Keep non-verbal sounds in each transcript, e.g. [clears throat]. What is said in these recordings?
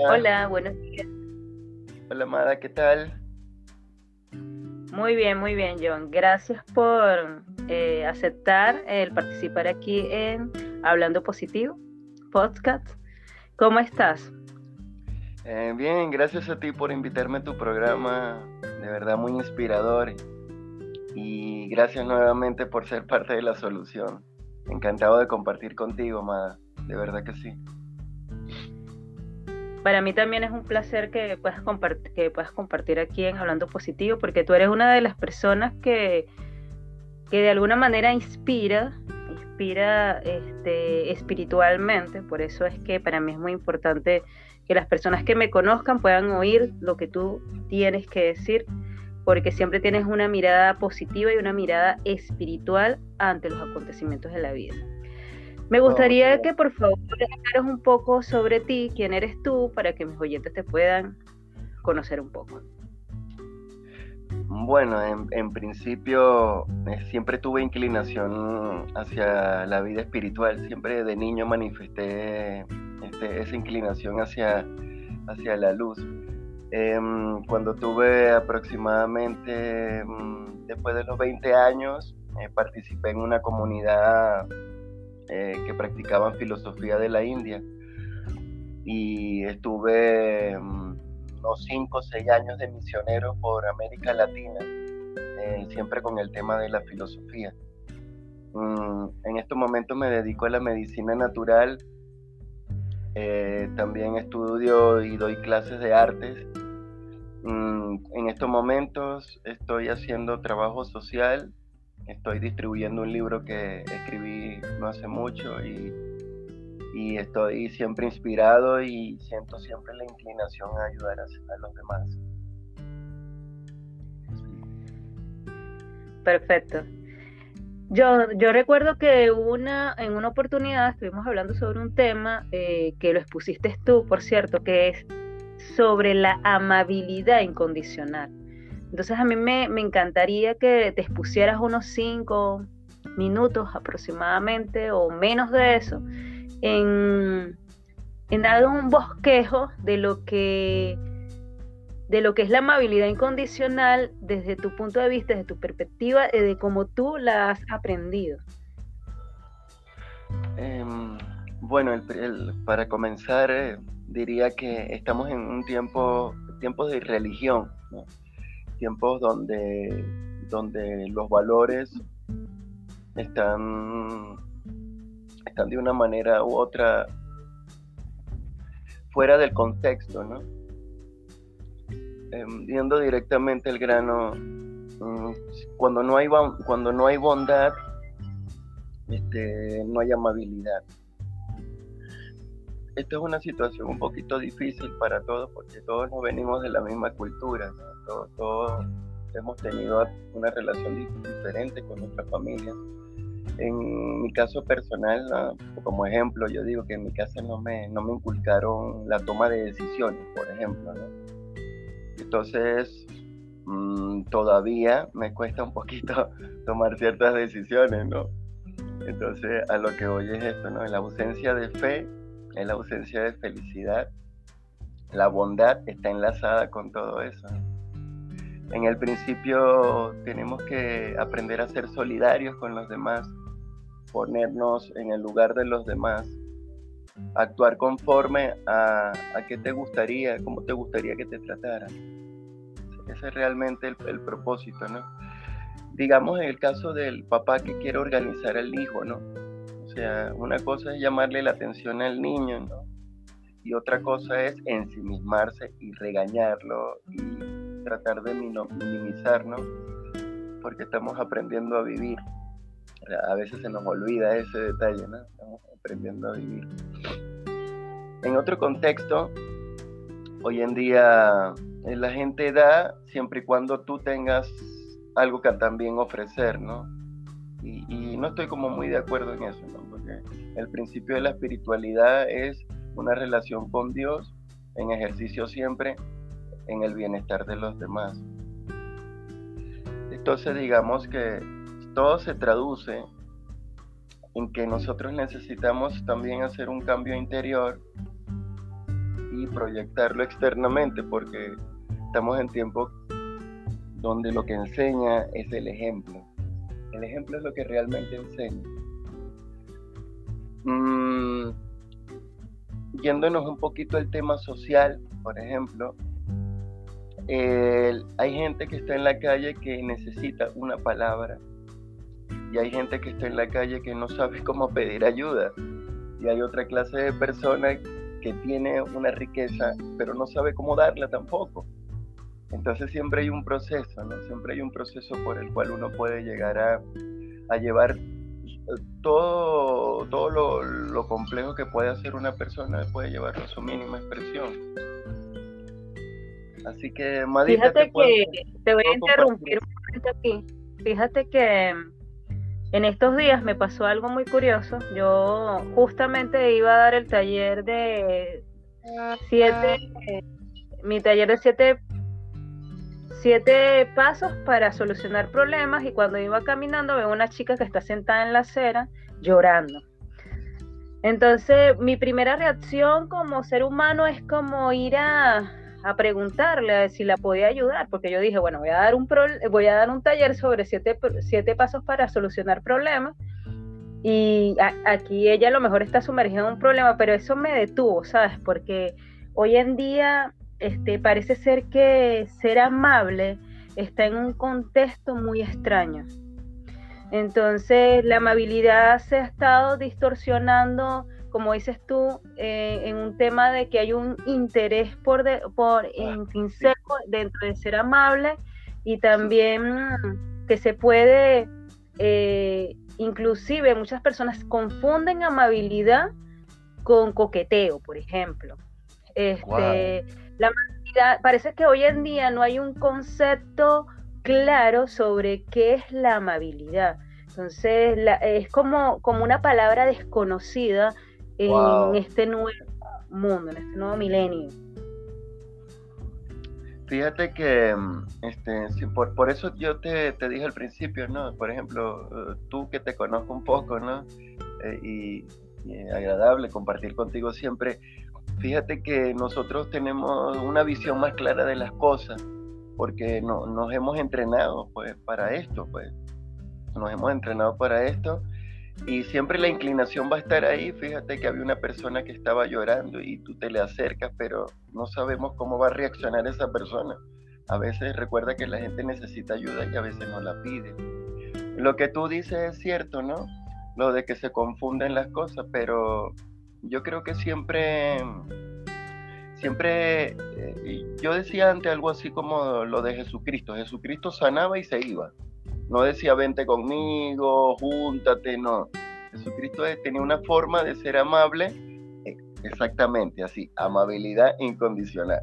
Hola, buenos días. Hola, Amada, ¿qué tal? Muy bien, muy bien, John. Gracias por eh, aceptar el participar aquí en Hablando Positivo, podcast. ¿Cómo estás? Eh, bien, gracias a ti por invitarme a tu programa, de verdad muy inspirador. Y gracias nuevamente por ser parte de la solución. Encantado de compartir contigo, Amada, de verdad que sí. Para mí también es un placer que puedas, compartir, que puedas compartir aquí en Hablando Positivo, porque tú eres una de las personas que, que de alguna manera inspira, inspira este, espiritualmente. Por eso es que para mí es muy importante que las personas que me conozcan puedan oír lo que tú tienes que decir, porque siempre tienes una mirada positiva y una mirada espiritual ante los acontecimientos de la vida. Me gustaría que por favor hablaras un poco sobre ti, quién eres tú, para que mis oyentes te puedan conocer un poco. Bueno, en, principio eh, siempre tuve inclinación hacia la vida espiritual, siempre de niño manifesté este, esa inclinación hacia, hacia la luz. Em, cuando tuve aproximadamente, mm, después de los 20 años, eh, participé en una comunidad eh, que practicaban filosofía de la India. Y estuve mm, unos 5 o 6 años de misionero por América Latina, eh, siempre con el tema de la filosofía. Mm, en estos momentos me dedico a la medicina natural. Eh, también estudio y doy clases de artes. Mm, en estos momentos estoy haciendo trabajo social estoy distribuyendo un libro que escribí no hace mucho y, estoy siempre inspirado y siento siempre la inclinación a ayudar a, los demás. Perfecto. Yo, yo recuerdo que una, en una oportunidad estuvimos hablando sobre un tema eh, que lo expusiste tú, por cierto, que es sobre la amabilidad incondicional. Entonces a mí me, encantaría que te expusieras unos cinco minutos aproximadamente o menos de eso en, dar un bosquejo de lo que de lo que es la amabilidad incondicional desde tu punto de vista, desde tu perspectiva, de cómo tú la has aprendido. Em, bueno, para comenzar, eh, diría que estamos en un tiempo, tiempo de religión. ¿no? Tiempos donde, donde los valores están, están de una manera u otra fuera del contexto, ¿no? Em, viendo directamente el grano, mm, cuando no hay, cuando no hay bondad, este, no hay amabilidad esta es una situación un poquito difícil para todos porque todos nos venimos de la misma cultura, todos, hemos tenido una relación diferente con nuestra familia. En mi caso personal, como ejemplo, yo digo que en mi casa no me, no me inculcaron la toma de decisiones, por ejemplo. Entonces, mm, todavía me cuesta un poquito [laughs] tomar ciertas decisiones, ¿no? Entonces, a lo que voy es esto, ¿no? La ausencia de fe es la ausencia de felicidad. La bondad está enlazada con todo eso. En el principio tenemos que aprender a ser solidarios con los demás, ponernos en el lugar de los demás, actuar conforme a, a qué te gustaría, cómo te gustaría que te trataran. Ese es realmente el, el propósito, ¿no? Digamos en el caso del papá que quiere organizar al hijo, ¿no? Sea, una cosa es llamarle la atención al niño, ¿no? Y otra cosa es ensimismarse y regañarlo y tratar de minimizar, ¿no? Porque estamos aprendiendo a vivir. A veces se nos olvida ese detalle, ¿no? Estamos aprendiendo a vivir. En otro contexto, hoy en día eh, la gente da siempre y cuando tú tengas algo que también ofrecer, ¿no? Y, y, no estoy como muy de acuerdo en eso, ¿no? El principio de la espiritualidad es una relación con Dios en ejercicio siempre en el bienestar de los demás. Entonces digamos que todo se traduce en que nosotros necesitamos también hacer un cambio interior y proyectarlo externamente, porque estamos en tiempos donde lo que enseña es el ejemplo. El ejemplo es lo que realmente enseña. Mm, yéndonos un poquito al tema social, por ejemplo, hay gente que está en la calle que necesita una palabra y hay gente que está en la calle que no sabe [laughs] cómo pedir ayuda y hay otra clase de personas que tiene una riqueza pero no sabe cómo darla tampoco. Entonces siempre hay un proceso, ¿no? Siempre hay un proceso por el cual uno puede llegar a, a llevar todo, todo lo, lo, complejo que puede hacer una persona, puede llevarlo a su mínima expresión. Así que, Madita, Fíjate que te voy a interrumpir un momento aquí. Fíjate que en estos días me pasó algo muy curioso. Yo justamente iba a dar el taller de siete, mi taller de siete siete pasos para solucionar problemas y cuando iba caminando veo una chica que está sentada en la acera llorando. Entonces mi primera reacción como ser humano es como ir a, preguntarle a ver si la podía ayudar, porque yo dije, bueno, voy a dar un, voy a dar un taller sobre siete, siete pasos para solucionar problemas y aquí ella a lo mejor está sumergida en un problema, pero eso me detuvo, ¿sabes? Porque hoy en día este, parece ser que ser amable está en un contexto muy extraño. Entonces, la amabilidad se ha estado distorsionando, como dices tú, eh, en un tema de que hay un interés por, por ah, intrínseco dentro de ser amable y también que se puede, eh, inclusive muchas personas confunden amabilidad con coqueteo, por ejemplo. Este, la amabilidad, parece que hoy en día no hay un concepto claro sobre qué es la amabilidad. Entonces, es como, como una palabra desconocida en este nuevo mundo, en este nuevo milenio. Fíjate que, mm, este, por, por eso yo te, te, dije al principio, ¿no? Por ejemplo, eh, tú que te conozco un poco, ¿no? Eh, y, y, agradable compartir contigo siempre. Fíjate que nosotros tenemos una visión más clara de las cosas, porque no, nos hemos entrenado pues, para esto, pues. Nos hemos entrenado para esto y siempre la inclinación va a estar ahí. Fíjate que había una persona que estaba llorando y tú te le acercas, pero no sabemos cómo va a reaccionar esa persona. A veces recuerda que la gente necesita ayuda y a veces no la pide. Lo que tú dices es cierto, ¿no? Lo de que se confunden las cosas, pero yo creo que siempre, siempre, eh, yo decía antes algo así como lo de Jesucristo. Jesucristo sanaba y se iba. No decía vente conmigo, júntate, no. Jesucristo tenía una forma de ser amable, eh, exactamente así, amabilidad incondicional.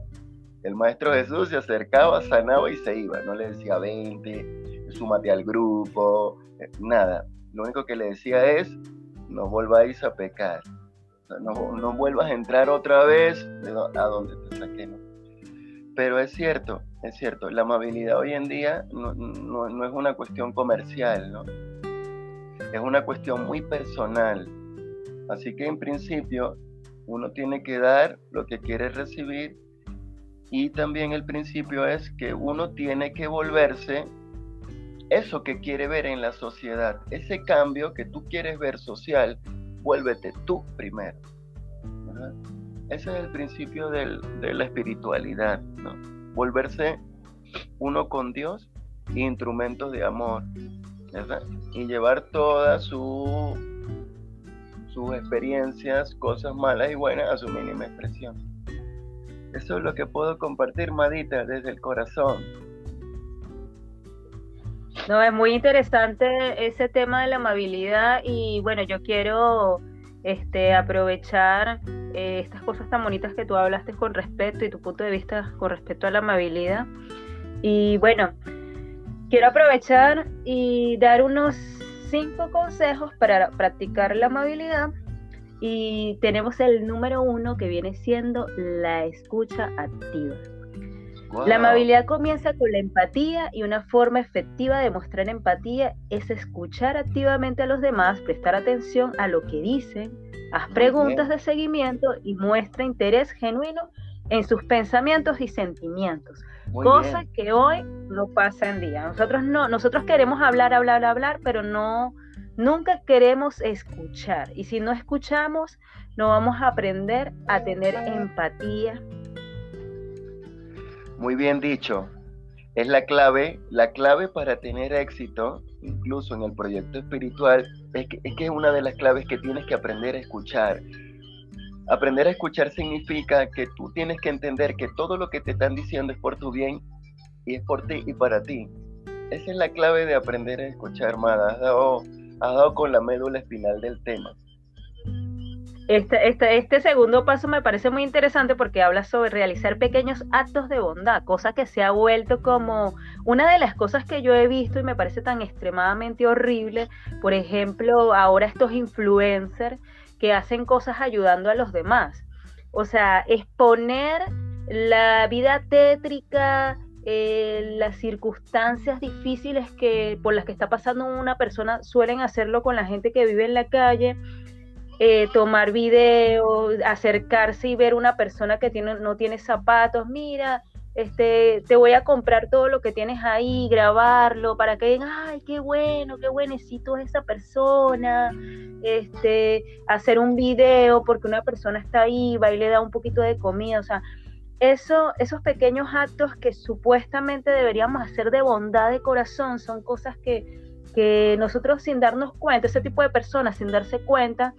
El Maestro Jesús se acercaba, sanaba y se iba. No le decía vente, súmate al grupo, eh, nada. Lo único que le decía es, no volváis a pecar no, vuelvas a entrar otra vez a donde te saqué. Pero es cierto, es cierto, la amabilidad hoy en día no, es una cuestión comercial, ¿no? es una cuestión muy personal. Así que en principio uno tiene que dar lo que quiere recibir y también el principio es que uno tiene que volverse eso que quiere ver en la sociedad, ese cambio que tú quieres ver social, vuélvete tú primero. Ese es el principio de la espiritualidad, volverse uno con Dios instrumentos de amor, y llevar todas sus experiencias, cosas malas y buenas a su mínima expresión. Eso es lo que puedo compartir, Madita, desde el corazón. No, es muy interesante ese tema de la amabilidad y bueno, yo quiero este, aprovechar eh, estas cosas tan bonitas que tú hablaste con respeto y tu punto de vista con respecto a la amabilidad. Y bueno, quiero aprovechar y dar unos cinco consejos para practicar la amabilidad. Y tenemos el número uno que viene siendo la escucha activa. La amabilidad comienza con la empatía y una forma efectiva de mostrar empatía es escuchar activamente a los demás, prestar atención a lo que dicen, haz preguntas de seguimiento y muestra interés genuino en sus pensamientos y sentimientos. cosa que hoy no pasa en día. Nosotros no, nosotros queremos hablar, hablar, hablar, pero no, nunca queremos escuchar. Y si no escuchamos, no vamos a aprender a tener empatía. Muy bien dicho. Es la clave, la clave para tener éxito, incluso en el proyecto espiritual, es que, es que es una de las claves que tienes que aprender a escuchar. Aprender a escuchar significa que tú tienes que entender que todo lo que te están diciendo es por tu bien y es por ti y para ti. Esa es la clave de aprender a escuchar, Mada. Has dado, has dado con la médula espinal del tema. Este, este, este, segundo paso me parece muy interesante porque habla sobre realizar pequeños actos de bondad, cosa que se ha vuelto como una de las cosas que yo he visto y me parece tan extremadamente horrible. Por ejemplo, ahora estos influencers que hacen cosas ayudando a los demás. O sea, exponer la vida tétrica, eh, las circunstancias difíciles que por las que está pasando una persona suelen hacerlo con la gente que vive en la calle eh, tomar video, acercarse y ver una persona que tiene, no tiene zapatos, mira, este, te voy a comprar todo lo que tienes ahí, grabarlo, para que digan, ay, qué bueno, qué buenecito es esa persona, este, hacer un video porque una persona está ahí, va y le da un poquito de comida, o sea, eso, esos pequeños actos que supuestamente deberíamos hacer de bondad de corazón son cosas que, que nosotros sin darnos cuenta, ese tipo de personas sin darse cuenta,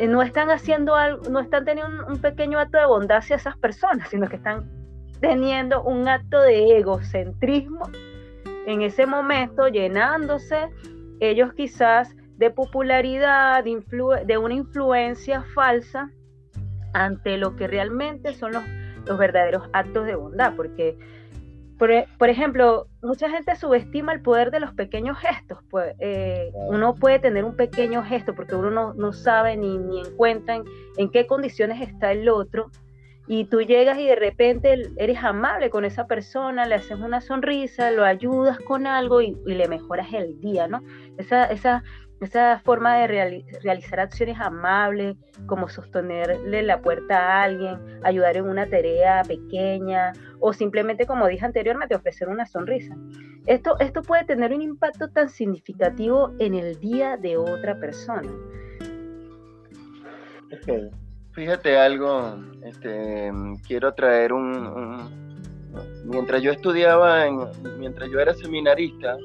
no están haciendo algo, no están teniendo un, pequeño acto de bondad hacia esas personas, sino que están teniendo un acto de egocentrismo en ese momento, llenándose ellos quizás de popularidad, de, una influencia falsa ante lo que realmente son los, los verdaderos actos de bondad, porque e, por, ejemplo, mucha gente subestima el poder de los pequeños gestos. Pues, eh, uno puede tener un pequeño gesto porque uno no, sabe ni, ni encuentra en, qué condiciones está el otro. Y tú llegas y de repente eres amable con esa persona, le haces una sonrisa, lo ayudas con algo y, y le mejoras el día, ¿no? Esa, esa, esa forma de realizar acciones amables, como sostenerle la puerta a alguien, ayudar en una tarea pequeña o simplemente, como dije anteriormente, ofrecer una sonrisa. Esto, esto puede tener un impacto tan significativo en el día de otra persona. Fíjate algo, este, quiero traer un, Mientras yo estudiaba, mientras yo era seminarista,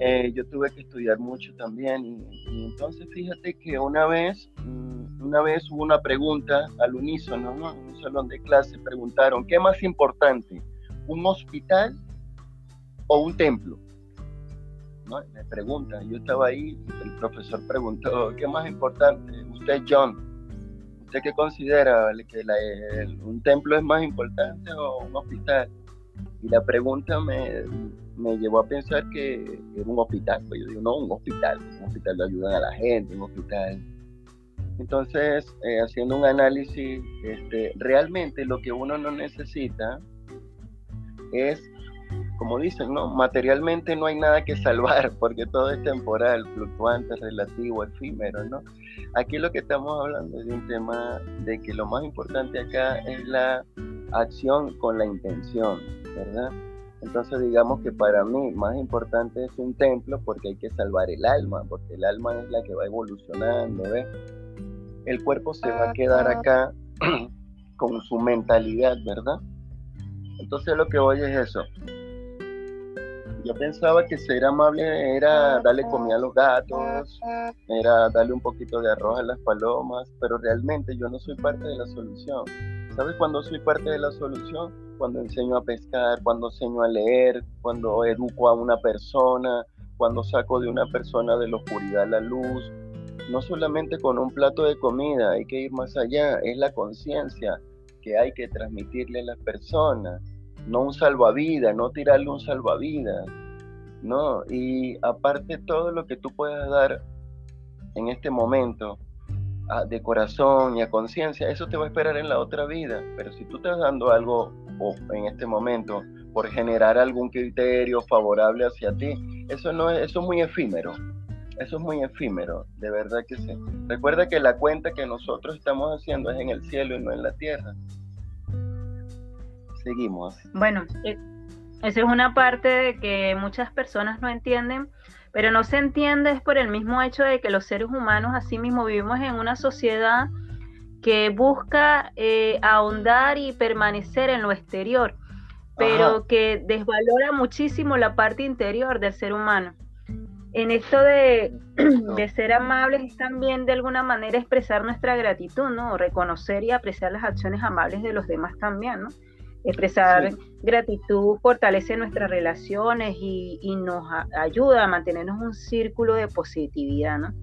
eh, yo tuve que estudiar mucho también y, entonces fíjate que una vez, mm, una vez hubo una pregunta al unísono, ¿no? en un salón de clase preguntaron, ¿qué más importante, un hospital o un templo? ¿No? Me preguntan, yo estaba ahí, el profesor preguntó, ¿qué más importante? Usted, John, ¿usted qué considera? ¿Que un templo es más importante o un hospital? Y la pregunta me, me llevó a pensar que era un hospital. Pues yo digo, no, un hospital. Un hospital le ayudan a la gente, un hospital. Entonces, eh, haciendo un análisis, este, realmente lo que uno no necesita es, como dicen, ¿no? Materialmente no hay nada que salvar, [laughs] porque todo es temporal, fluctuante, relativo, efímero, ¿no? Aquí lo que estamos hablando es de un tema de que lo más importante acá es la acción con la intención, ¿verdad? Entonces digamos que para mí más importante es un templo porque hay que salvar el alma, porque el alma es la que va evolucionando, ¿ves? El cuerpo se va a quedar acá [clears throat] con su mentalidad, ¿verdad? Entonces lo que voy es eso. Yo pensaba que ser amable era darle comida a los gatos, era darle un poquito de arroz a las palomas, pero realmente yo no soy parte de la solución. ¿Sabes cuándo soy parte de la solución? Cuando enseño a pescar, cuando enseño a leer, cuando educo a una persona, cuando saco de una persona de la oscuridad la luz. No solamente con un plato de comida, hay que ir más allá, es la conciencia que hay que transmitirle a las personas, no un salvavidas, no tirarle un salvavidas, ¿no? Y aparte todo lo que tú puedas dar en este momento, de corazón y a conciencia, eso te va a esperar en la otra vida. Pero si tú estás dando algo en este momento por generar algún criterio favorable hacia ti, eso no es, eso es muy efímero. Eso es muy efímero, de verdad que sí. Recuerda que la cuenta que nosotros estamos haciendo es en el cielo y no en la tierra. Seguimos. Bueno, eh, esa es una parte de que muchas personas no entienden, pero no se entiende es por el mismo hecho de que los seres humanos así mismo vivimos en una sociedad que busca eh, ahondar y permanecer en lo exterior, pero que desvalora muchísimo la parte interior del ser humano. En esto de, de, ser amables es también de alguna manera expresar nuestra gratitud, ¿no? Reconocer y apreciar las acciones amables de los demás también, ¿no? Expresar gratitud fortalece nuestras relaciones y, y nos ayuda a mantenernos un círculo de positividad, ¿no?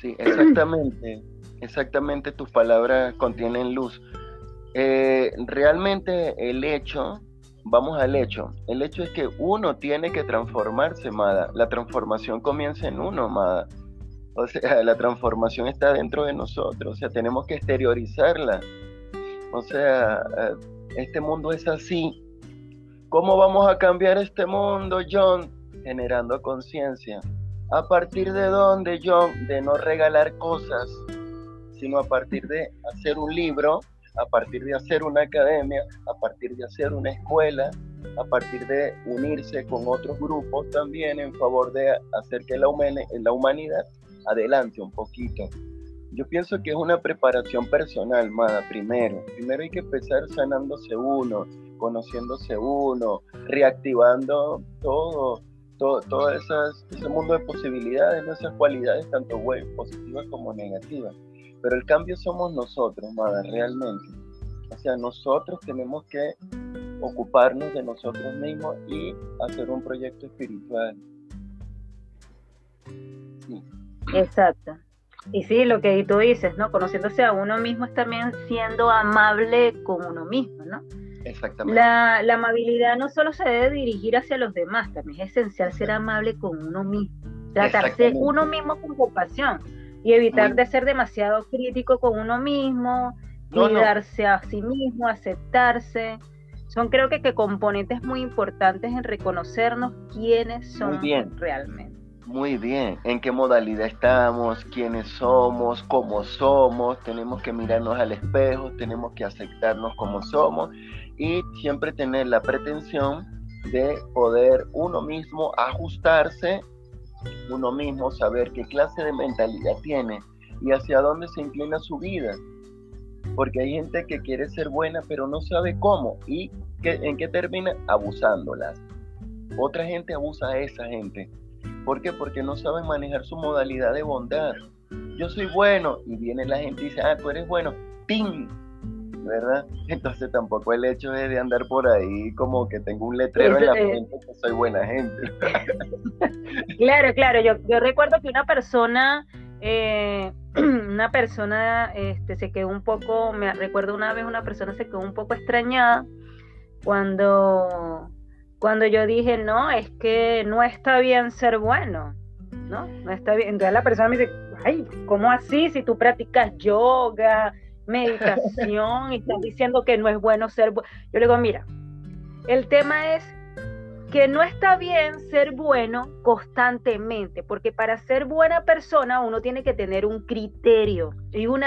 Sí, exactamente. Exactamente, tus palabras contienen luz. Eh, realmente el hecho, vamos al hecho, el hecho es que uno tiene que transformarse, Mada. La transformación comienza en uno, Mada. O sea, la transformación está dentro de nosotros, o sea, tenemos que exteriorizarla. O sea, eh, este mundo es así. ¿Cómo vamos a cambiar este mundo, John? Generando conciencia. ¿A partir de dónde, John? De no regalar cosas, sino a partir de hacer un libro, a partir de hacer una academia, a partir de hacer una escuela, a partir de unirse con otros grupos también en favor de hacer que la, humanidad adelante un poquito. Yo pienso que es una preparación personal, Mada, primero. Primero hay que empezar sanándose uno, conociéndose uno, reactivando todo, todo, todo esas, ese mundo de posibilidades, esas cualidades, tanto positivas como negativas. Pero el cambio somos nosotros, Mada, realmente. O sea, nosotros tenemos que ocuparnos de nosotros mismos y hacer un proyecto espiritual. Exacto. Y sí, lo que tú dices, ¿no? Conociéndose a uno mismo es también siendo amable con uno mismo, ¿no? Exactamente. La, amabilidad no solo se debe dirigir hacia los demás, también es esencial ser amable con uno mismo. Tratarse uno mismo con compasión y evitar de ser demasiado crítico con uno mismo, cuidarse a sí mismo, aceptarse. Son creo que, que componentes muy importantes en reconocernos quiénes somos realmente. Muy bien, en qué modalidad estamos, quiénes somos, cómo somos, tenemos que mirarnos al espejo, tenemos que aceptarnos como somos y siempre tener la pretensión de poder uno mismo ajustarse uno mismo saber qué clase de mentalidad tiene y hacia dónde se inclina su vida. Porque hay gente que quiere ser buena pero no sabe cómo y que, en qué termina abusándolas. Otra gente abusa a esa gente. ¿Por qué? Porque no saben manejar su modalidad de bondad. Yo soy bueno y viene la gente y dice, ah, tú eres bueno. ¡Ping! ¿verdad? Entonces tampoco el hecho de andar por ahí como que tengo un letrero en la frente que soy buena gente. [laughs] claro, claro, yo, yo recuerdo que una persona, eh, [clears throat] una persona este, se quedó un poco, me recuerdo una vez una persona se quedó un poco extrañada cuando, cuando yo dije, no, es que no está bien ser bueno, ¿no? No está bien. Entonces la persona me dice, ay, ¿cómo así? Si tú practicas yoga, meditación y estás diciendo que no es bueno ser bueno. Yo le digo, mira, el tema es que no está bien ser bueno constantemente, porque para ser buena persona uno tiene que tener un criterio y un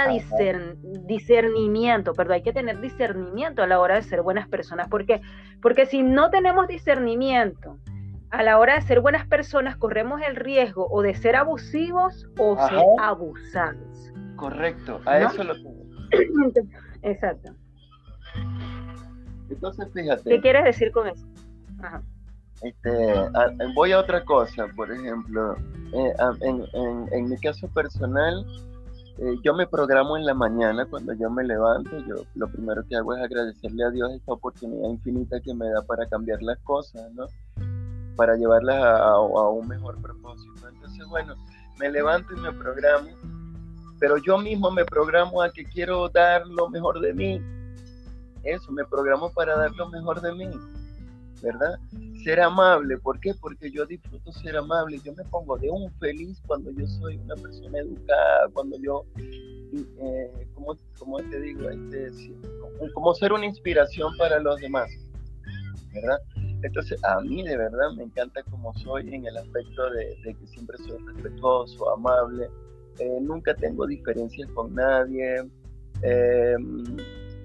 discernimiento, perdón, hay que tener discernimiento a la hora de ser buenas personas, porque porque si no tenemos discernimiento a la hora de ser buenas personas corremos el riesgo o de ser abusivos o ser abusados. Correcto, a eso lo Exacto. Entonces, fíjate. ¿Qué quieres decir con eso? Este, voy a otra cosa, por ejemplo, eh, en, mi caso personal, eh, yo me programo en la mañana cuando yo me levanto, yo lo primero que hago es agradecerle a Dios esta oportunidad infinita que me da para cambiar las cosas, ¿no? Para llevarlas a un mejor propósito. Entonces, bueno, me levanto y me programo pero yo mismo me programo a que quiero dar lo mejor de mí. Eso, me programo para dar lo mejor de mí, ¿verdad? Ser amable, ¿por qué? Porque yo disfruto ser amable, yo me pongo de un feliz cuando yo soy una persona educada, cuando yo, eh, ¿cómo, te digo? Este, como, ser una inspiración para los demás, ¿verdad? Entonces, a mí de verdad me encanta como soy en el aspecto de, que siempre soy respetuoso, amable, eh, nunca tengo diferencias con nadie, em,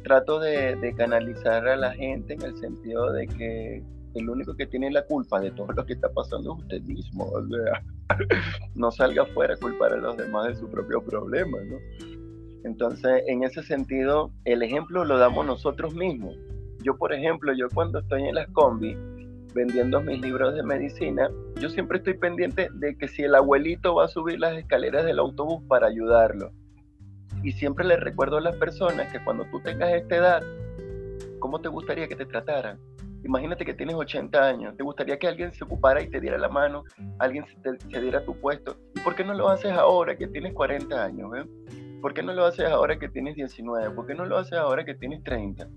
trato de, canalizar a la gente en el sentido de que el único que tiene la culpa de todo lo que está pasando es usted mismo. O sea, [laughs] no salga afuera a culpar a los demás de su propio problema, ¿no? Entonces, en ese sentido, el ejemplo lo damos nosotros mismos. Yo, por ejemplo, yo cuando estoy en las combi vendiendo mis libros de medicina, yo siempre estoy pendiente de que si el abuelito va a subir las escaleras del autobús para ayudarlo. Y siempre le recuerdo a las personas que cuando tú tengas esta edad, ¿cómo te gustaría que te trataran? Imagínate que tienes 80 años, ¿te gustaría que alguien se ocupara y te diera la mano, alguien se, diera tu puesto? ¿Y por qué no lo haces ahora que tienes 40 años? Eh? ¿Por qué no lo haces ahora que tienes 19? ¿Por qué no lo haces ahora que tienes 30?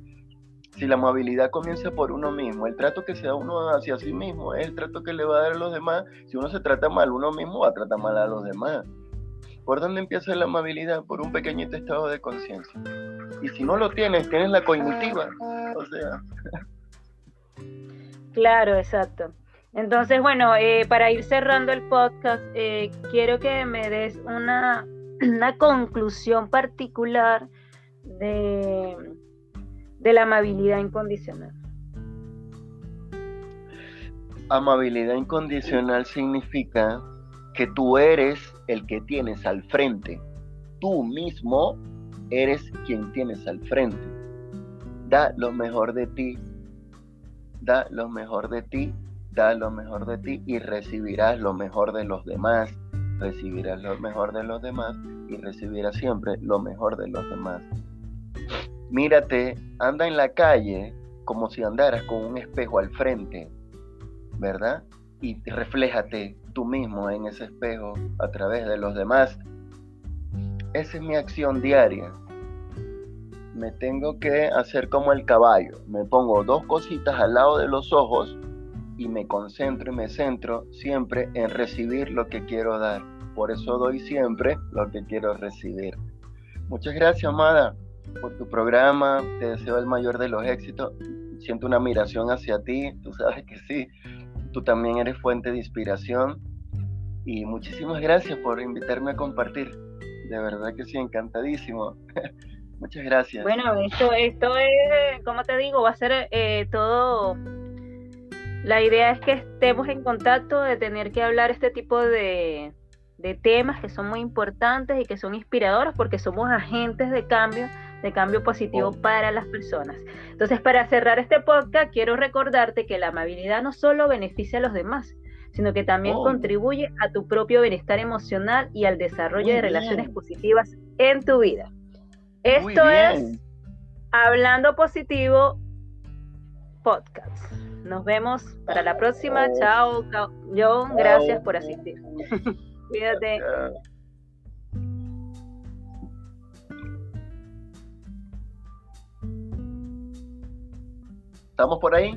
Si la amabilidad comienza por uno mismo, el trato que se da uno hacia sí mismo es el trato que le va a dar a los demás. Si uno se trata mal uno mismo, va a tratar mal a los demás. ¿Por dónde empieza la amabilidad? Por un pequeñito estado de conciencia. Y si no lo tienes, tienes la cognitiva. O sea. [laughs] Claro, exacto. Entonces, bueno, eh, para ir cerrando el podcast, eh, quiero que me des una, [clears throat] conclusión particular de la amabilidad incondicional. Amabilidad incondicional significa que tú eres el que tienes al frente. Tú mismo eres quien tienes al frente. Da lo mejor de ti. Da lo mejor de ti. Da lo mejor de ti y recibirás lo mejor de los demás. Recibirás lo mejor de los demás y recibirás siempre lo mejor de los demás. Mírate, anda en la calle como si andaras con un espejo al frente, ¿verdad? Y refléjate tú mismo en ese espejo a través de los demás. Esa es mi acción diaria. Me tengo que hacer como el caballo. Me pongo dos cositas al lado de los ojos y me concentro y me centro siempre en recibir lo que quiero dar. Por eso doy siempre lo que quiero recibir. Muchas gracias, Amada, por tu programa. Te deseo el mayor de los éxitos. Siento una admiración hacia ti. Tú sabes que sí. Tú también eres fuente de inspiración. Y muchísimas gracias por invitarme a compartir. De verdad que sí, encantadísimo. [laughs] Muchas gracias. Bueno, esto, esto es, como te digo, va a ser eh, todo. La idea es que estemos en contacto, de tener que hablar este tipo de, de temas que son muy importantes y que son inspiradores porque somos agentes de cambio, de cambio positivo oh. para las personas. Entonces, para cerrar este podcast, quiero recordarte que la amabilidad no solo beneficia a los demás, sino que también oh. contribuye a tu propio bienestar emocional y al desarrollo de relaciones positivas en tu vida. Esto es Hablando Positivo Podcast. Nos vemos para la próxima. Oh. Chao, John. Gracias por asistir. [laughs] Cuídate. ¿Estamos por ahí?